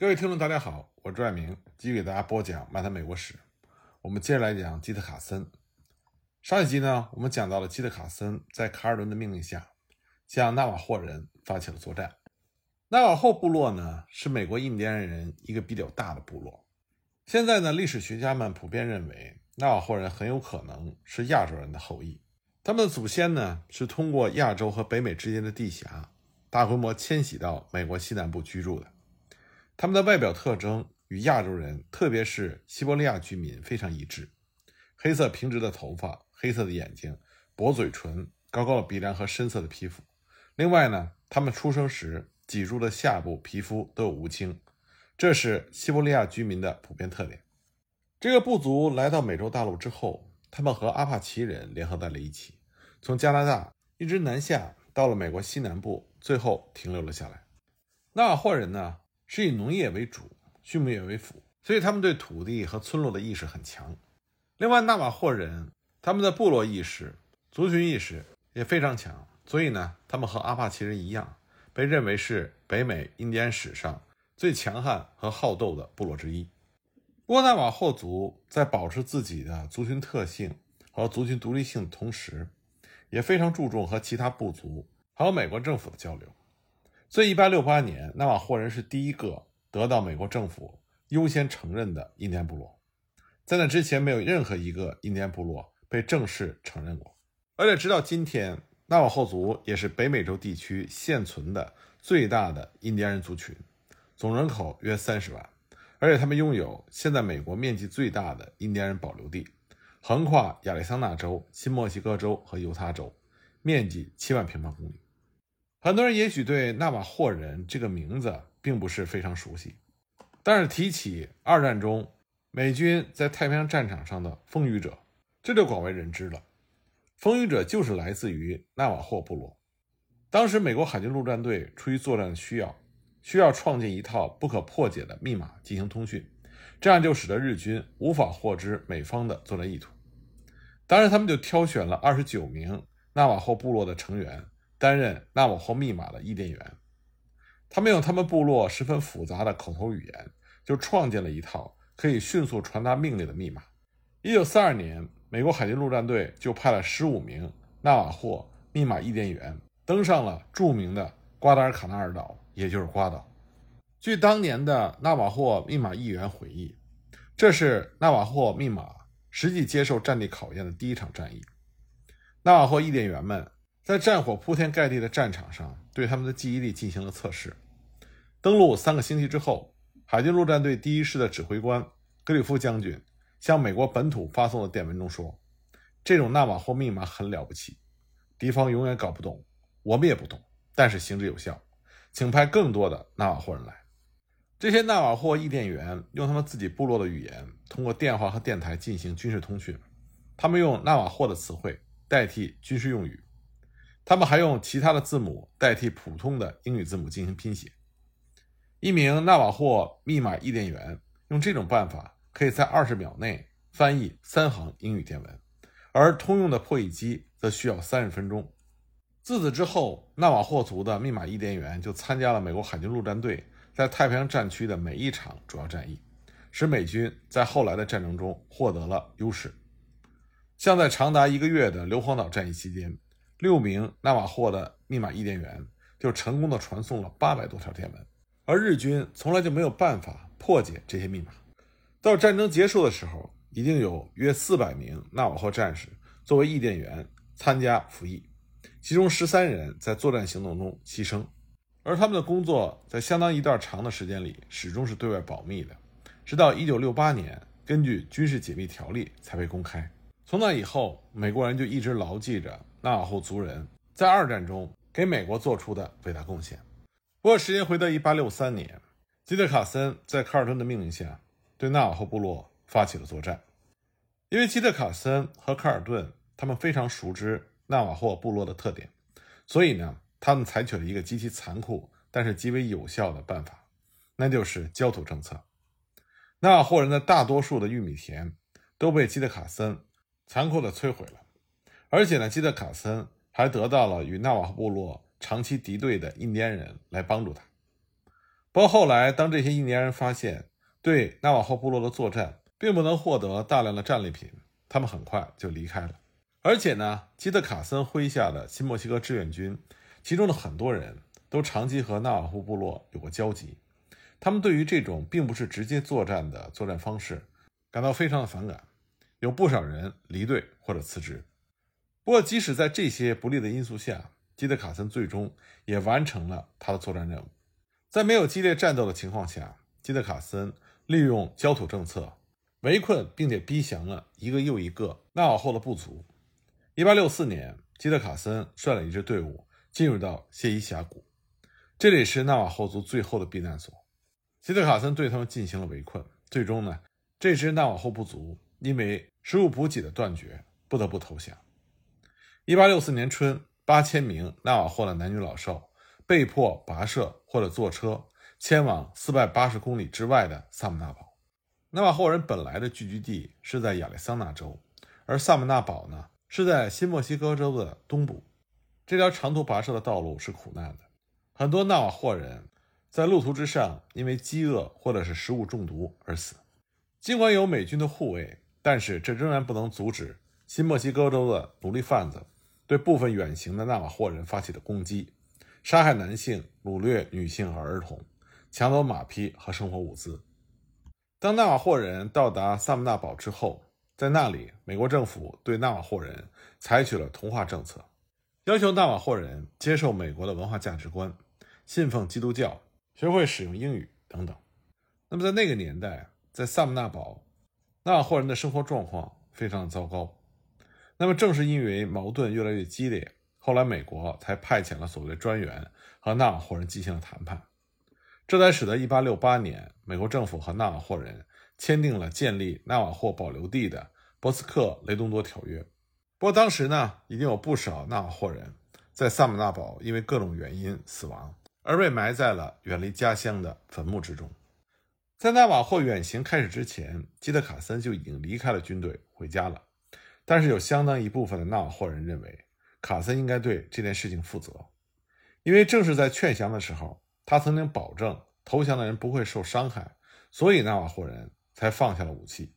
各位听众，大家好，我是朱爱明，继续给大家播讲《漫谈美国史》。我们接着来讲基特卡森。上一集呢，我们讲到了基特卡森在卡尔顿的命令下，向纳瓦霍人发起了作战。纳瓦霍部落呢，是美国印第安人一个比较大的部落。现在呢，历史学家们普遍认为，纳瓦霍人很有可能是亚洲人的后裔。他们的祖先呢，是通过亚洲和北美之间的地峡，大规模迁徙到美国西南部居住的。他们的外表特征与亚洲人，特别是西伯利亚居民非常一致：黑色平直的头发、黑色的眼睛、薄嘴唇、高高的鼻梁和深色的皮肤。另外呢，他们出生时脊柱的下部皮肤都有乌青，这是西伯利亚居民的普遍特点。这个部族来到美洲大陆之后，他们和阿帕奇人联合在了一起，从加拿大一直南下到了美国西南部，最后停留了下来。纳瓦霍人呢？是以农业为主，畜牧业为辅，所以他们对土地和村落的意识很强。另外，纳瓦霍人他们的部落意识、族群意识也非常强，所以呢，他们和阿帕奇人一样，被认为是北美印第安史上最强悍和好斗的部落之一。不过，纳瓦霍族在保持自己的族群特性和族群独立性的同时，也非常注重和其他部族还有美国政府的交流。所以，一八六八年，纳瓦霍人是第一个得到美国政府优先承认的印第安部落。在那之前，没有任何一个印第安部落被正式承认过。而且，直到今天，纳瓦霍族也是北美洲地区现存的最大的印第安人族群，总人口约三十万。而且，他们拥有现在美国面积最大的印第安人保留地，横跨亚利桑那州、新墨西哥州和犹他州，面积七万平方公里。很多人也许对纳瓦霍人这个名字并不是非常熟悉，但是提起二战中美军在太平洋战场上的风雨者，这就广为人知了。风雨者就是来自于纳瓦霍部落。当时美国海军陆战队出于作战的需要，需要创建一套不可破解的密码进行通讯，这样就使得日军无法获知美方的作战意图。当时，他们就挑选了二十九名纳瓦霍部落的成员。担任纳瓦霍密码的译电员，他们用他们部落十分复杂的口头语言，就创建了一套可以迅速传达命令的密码。一九四二年，美国海军陆战队就派了十五名纳瓦霍密码译电员登上了著名的瓜达尔卡纳尔岛，也就是瓜岛。据当年的纳瓦霍密码议员回忆，这是纳瓦霍密码实际接受战地考验的第一场战役。纳瓦霍译电员们。在战火铺天盖地的战场上，对他们的记忆力进行了测试。登陆三个星期之后，海军陆战队第一师的指挥官格里夫将军向美国本土发送的电文中说：“这种纳瓦霍密码很了不起，敌方永远搞不懂，我们也不懂，但是行之有效，请派更多的纳瓦霍人来。”这些纳瓦霍译电员用他们自己部落的语言，通过电话和电台进行军事通讯。他们用纳瓦霍的词汇代替军事用语。他们还用其他的字母代替普通的英语字母进行拼写。一名纳瓦霍密码译电员用这种办法，可以在二十秒内翻译三行英语电文，而通用的破译机则需要三十分钟。自此之后，纳瓦霍族的密码译电员就参加了美国海军陆战队在太平洋战区的每一场主要战役，使美军在后来的战争中获得了优势。像在长达一个月的硫磺岛战役期间。六名纳瓦霍的密码译电员就成功的传送了八百多条电文，而日军从来就没有办法破解这些密码。到战争结束的时候，已经有约四百名纳瓦霍战士作为译电员参加服役，其中十三人在作战行动中牺牲，而他们的工作在相当一段长的时间里始终是对外保密的，直到一九六八年，根据军事解密条例才被公开。从那以后，美国人就一直牢记着。纳瓦霍族人在二战中给美国做出的伟大贡献。不过，时间回到1863年，基德卡森在卡尔顿的命令下，对纳瓦霍部落发起了作战。因为基德卡森和卡尔顿他们非常熟知纳瓦霍部落的特点，所以呢，他们采取了一个极其残酷但是极为有效的办法，那就是焦土政策。纳瓦霍人的大多数的玉米田都被基德卡森残酷地摧毁了。而且呢，基德卡森还得到了与纳瓦霍部落长期敌对的印第安人来帮助他。不过后来，当这些印第安人发现对纳瓦霍部落的作战并不能获得大量的战利品，他们很快就离开了。而且呢，基特卡森麾下的新墨西哥志愿军，其中的很多人都长期和纳瓦霍部落有过交集，他们对于这种并不是直接作战的作战方式感到非常的反感，有不少人离队或者辞职。不过，即使在这些不利的因素下，基特卡森最终也完成了他的作战任务。在没有激烈战斗的情况下，基特卡森利用焦土政策围困并且逼降了一个又一个纳瓦霍的部族。1864年，基特卡森率领一支队伍进入到谢伊峡谷，这里是纳瓦霍族最后的避难所。基特卡森对他们进行了围困，最终呢，这支纳瓦霍部族因为食物补给的断绝，不得不投降。1864年春，八千名纳瓦霍的男女老少。被迫跋涉或者坐车前往四百八十公里之外的萨姆纳堡。纳瓦霍人本来的聚居地是在亚利桑那州，而萨姆纳堡呢是在新墨西哥州的东部。这条长途跋涉的道路是苦难的，很多纳瓦霍人在路途之上因为饥饿或者是食物中毒而死。尽管有美军的护卫，但是这仍然不能阻止新墨西哥州的奴隶贩子对部分远行的纳瓦霍人发起的攻击。杀害男性、掳掠女性和儿童、抢走马匹和生活物资。当纳瓦霍人到达萨姆纳堡之后，在那里，美国政府对纳瓦霍人采取了同化政策，要求纳瓦霍人接受美国的文化价值观，信奉基督教，学会使用英语等等。那么，在那个年代，在萨姆纳堡，纳瓦霍人的生活状况非常糟糕。那么，正是因为矛盾越来越激烈。后来，美国才派遣了所谓的专员和纳瓦霍人进行了谈判，这才使得1868年，美国政府和纳瓦霍人签订了建立纳瓦霍保留地的《博斯克雷东多条约》。不过，当时呢，已经有不少纳瓦霍人在萨姆纳堡因为各种原因死亡，而被埋在了远离家乡的坟墓之中。在纳瓦霍远行开始之前，基德卡森就已经离开了军队回家了。但是，有相当一部分的纳瓦霍人认为。卡森应该对这件事情负责，因为正是在劝降的时候，他曾经保证投降的人不会受伤害，所以纳瓦霍人才放下了武器。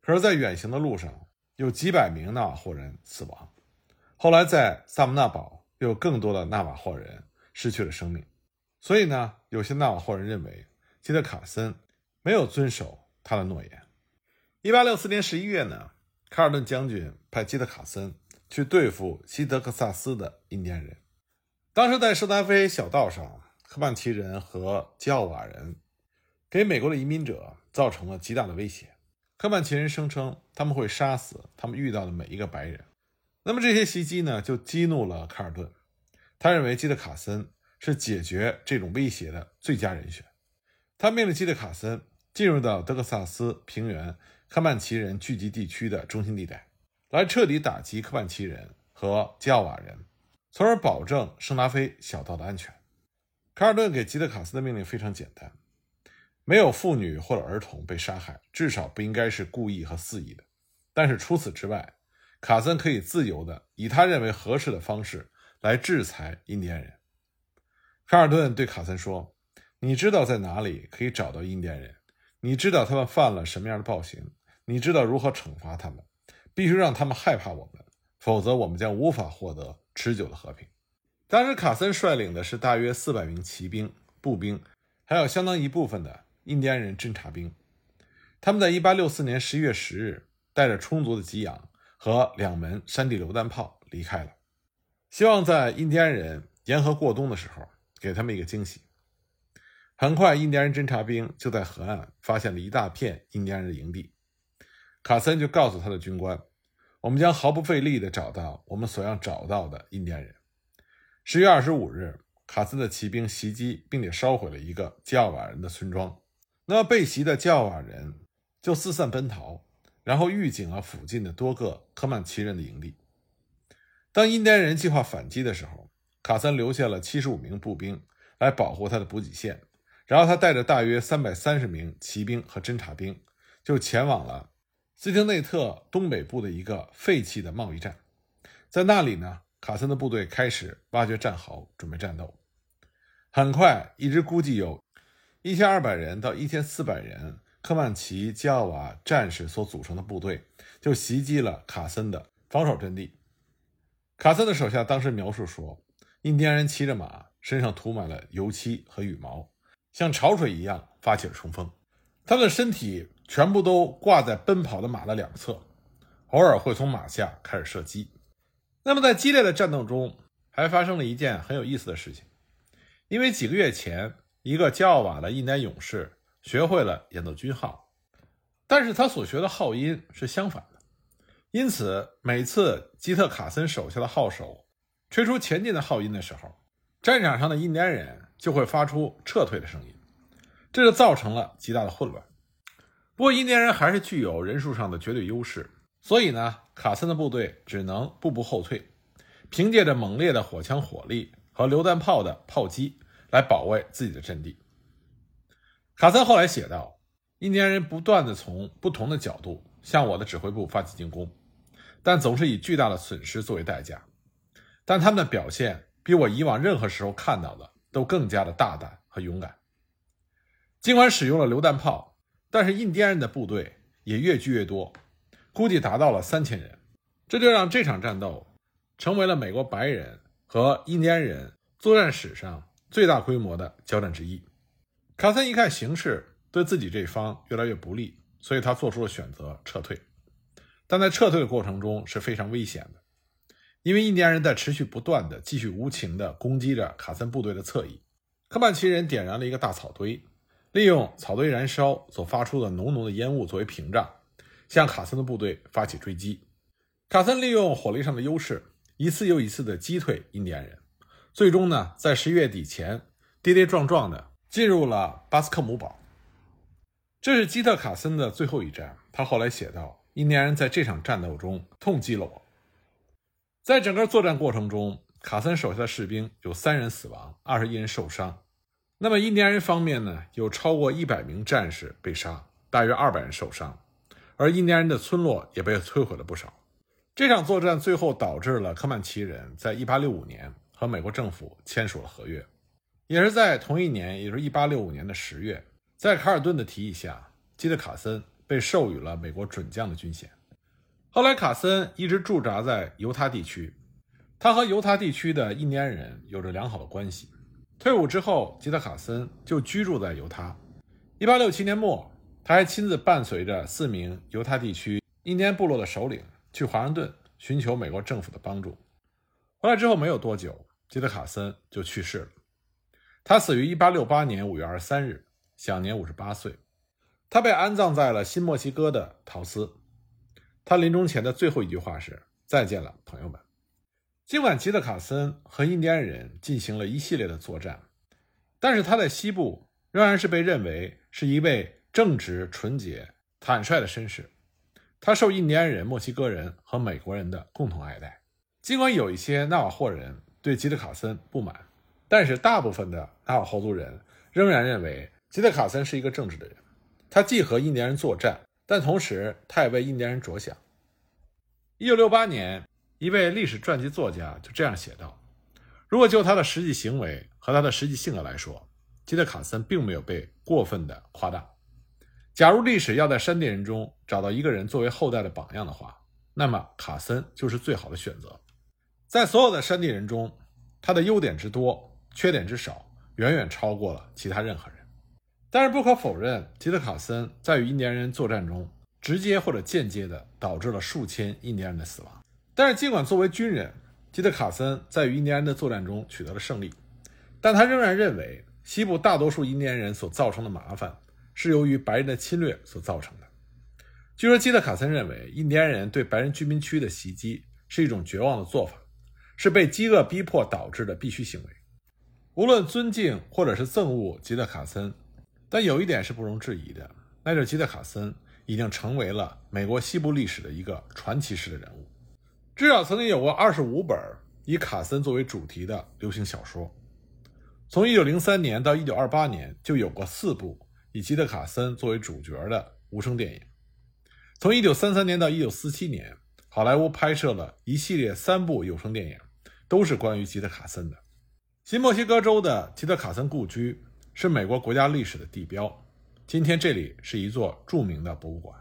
可是，在远行的路上，有几百名纳瓦霍人死亡。后来，在萨姆纳堡，又有更多的纳瓦霍人失去了生命。所以呢，有些纳瓦霍人认为基德卡森没有遵守他的诺言。一八六四年十一月呢，卡尔顿将军派基德卡森。去对付西德克萨斯的印第安人。当时在圣达菲小道上，科曼奇人和吉奥瓦人给美国的移民者造成了极大的威胁。科曼奇人声称他们会杀死他们遇到的每一个白人。那么这些袭击呢，就激怒了卡尔顿。他认为基德卡森是解决这种威胁的最佳人选。他命令基德卡森进入到德克萨斯平原科曼奇人聚集地区的中心地带。来彻底打击科曼奇人和吉奥瓦人，从而保证圣达菲小道的安全。卡尔顿给吉德卡斯的命令非常简单：没有妇女或者儿童被杀害，至少不应该是故意和肆意的。但是除此之外，卡森可以自由的以他认为合适的方式来制裁印第安人。卡尔顿对卡森说：“你知道在哪里可以找到印第安人？你知道他们犯了什么样的暴行？你知道如何惩罚他们？”必须让他们害怕我们，否则我们将无法获得持久的和平。当时，卡森率领的是大约四百名骑兵、步兵，还有相当一部分的印第安人侦察兵。他们在1864年11月10日带着充足的给养和两门山地榴弹炮离开了，希望在印第安人沿河过冬的时候给他们一个惊喜。很快，印第安人侦察兵就在河岸发现了一大片印第安人的营地。卡森就告诉他的军官。我们将毫不费力地找到我们所要找到的印第安人。十月二十五日，卡森的骑兵袭击并且烧毁了一个吉奥瓦人的村庄。那么被袭的吉奥瓦人就四散奔逃，然后预警了附近的多个科曼奇人的营地。当印第安人计划反击的时候，卡森留下了七十五名步兵来保护他的补给线，然后他带着大约三百三十名骑兵和侦察兵就前往了。斯廷内特东北部的一个废弃的贸易站，在那里呢，卡森的部队开始挖掘战壕，准备战斗。很快，一支估计有一千二百人到一千四百人科曼奇基奥瓦战士所组成的部队就袭击了卡森的防守阵地。卡森的手下当时描述说，印第安人骑着马，身上涂满了油漆和羽毛，像潮水一样发起了冲锋。他们的身体全部都挂在奔跑的马的两侧，偶尔会从马下开始射击。那么，在激烈的战斗中，还发生了一件很有意思的事情，因为几个月前，一个叫奥瓦的印第安勇士学会了演奏军号，但是他所学的号音是相反的。因此，每次基特卡森手下的号手吹出前进的号音的时候，战场上的印第安人就会发出撤退的声音，这就造成了极大的混乱。不过，印第安人还是具有人数上的绝对优势，所以呢，卡森的部队只能步步后退，凭借着猛烈的火枪火力和榴弹炮的炮击来保卫自己的阵地。卡森后来写道：“印第安人不断地从不同的角度向我的指挥部发起进攻。”但总是以巨大的损失作为代价，但他们的表现比我以往任何时候看到的都更加的大胆和勇敢。尽管使用了榴弹炮，但是印第安人的部队也越聚越多，估计达到了三千人。这就让这场战斗成为了美国白人和印第安人作战史上最大规模的交战之一。卡森一看形势对自己这方越来越不利，所以他做出了选择，撤退。但在撤退的过程中是非常危险的，因为印第安人在持续不断的、继续无情的攻击着卡森部队的侧翼。科曼奇人点燃了一个大草堆，利用草堆燃烧所发出的浓浓的烟雾作为屏障，向卡森的部队发起追击。卡森利用火力上的优势，一次又一次的击退印第安人，最终呢，在十一月底前跌跌撞撞的进入了巴斯克姆堡。这是基特卡森的最后一战。他后来写道。印第安人在这场战斗中痛击了我。在整个作战过程中，卡森手下的士兵有三人死亡，二十一人受伤。那么印第安人方面呢，有超过一百名战士被杀，大约二百人受伤，而印第安人的村落也被摧毁了不少。这场作战最后导致了科曼奇人在一八六五年和美国政府签署了合约，也是在同一年，也就是一八六五年的十月，在卡尔顿的提议下，基德卡森。被授予了美国准将的军衔。后来，卡森一直驻扎在犹他地区，他和犹他地区的印第安人有着良好的关系。退伍之后，吉特卡森就居住在犹他。1867年末，他还亲自伴随着四名犹他地区印第安部落的首领去华盛顿寻求美国政府的帮助。回来之后没有多久，吉特卡森就去世了。他死于1868年5月23日，享年58岁。他被安葬在了新墨西哥的陶斯。他临终前的最后一句话是：“再见了，朋友们。”尽管吉特卡森和印第安人进行了一系列的作战，但是他在西部仍然是被认为是一位正直、纯洁、坦率的绅士。他受印第安人、墨西哥人和美国人的共同爱戴。尽管有一些纳瓦霍人对吉特卡森不满，但是大部分的纳瓦霍族人仍然认为吉特卡森是一个正直的人。他既和印第安人作战，但同时他也为印第安人着想。一九六八年，一位历史传记作家就这样写道：“如果就他的实际行为和他的实际性格来说，基德卡森并没有被过分的夸大。假如历史要在山地人中找到一个人作为后代的榜样的话，那么卡森就是最好的选择。在所有的山地人中，他的优点之多，缺点之少，远远超过了其他任何人。”但是不可否认，吉特卡森在与印第安人作战中，直接或者间接地导致了数千印第安人的死亡。但是尽管作为军人，吉特卡森在与印第安人的作战中取得了胜利，但他仍然认为西部大多数印第安人所造成的麻烦是由于白人的侵略所造成的。据说基特卡森认为，印第安人对白人居民区的袭击是一种绝望的做法，是被饥饿逼迫导致的必须行为。无论尊敬或者是憎恶吉特卡森。但有一点是不容置疑的，那就是吉特卡森已经成为了美国西部历史的一个传奇式的人物。至少曾经有过二十五本以卡森作为主题的流行小说。从一九零三年到一九二八年，就有过四部以吉特卡森作为主角的无声电影。从一九三三年到一九四七年，好莱坞拍摄了一系列三部有声电影，都是关于吉特卡森的。新墨西哥州的吉特卡森故居。是美国国家历史的地标。今天这里是一座著名的博物馆。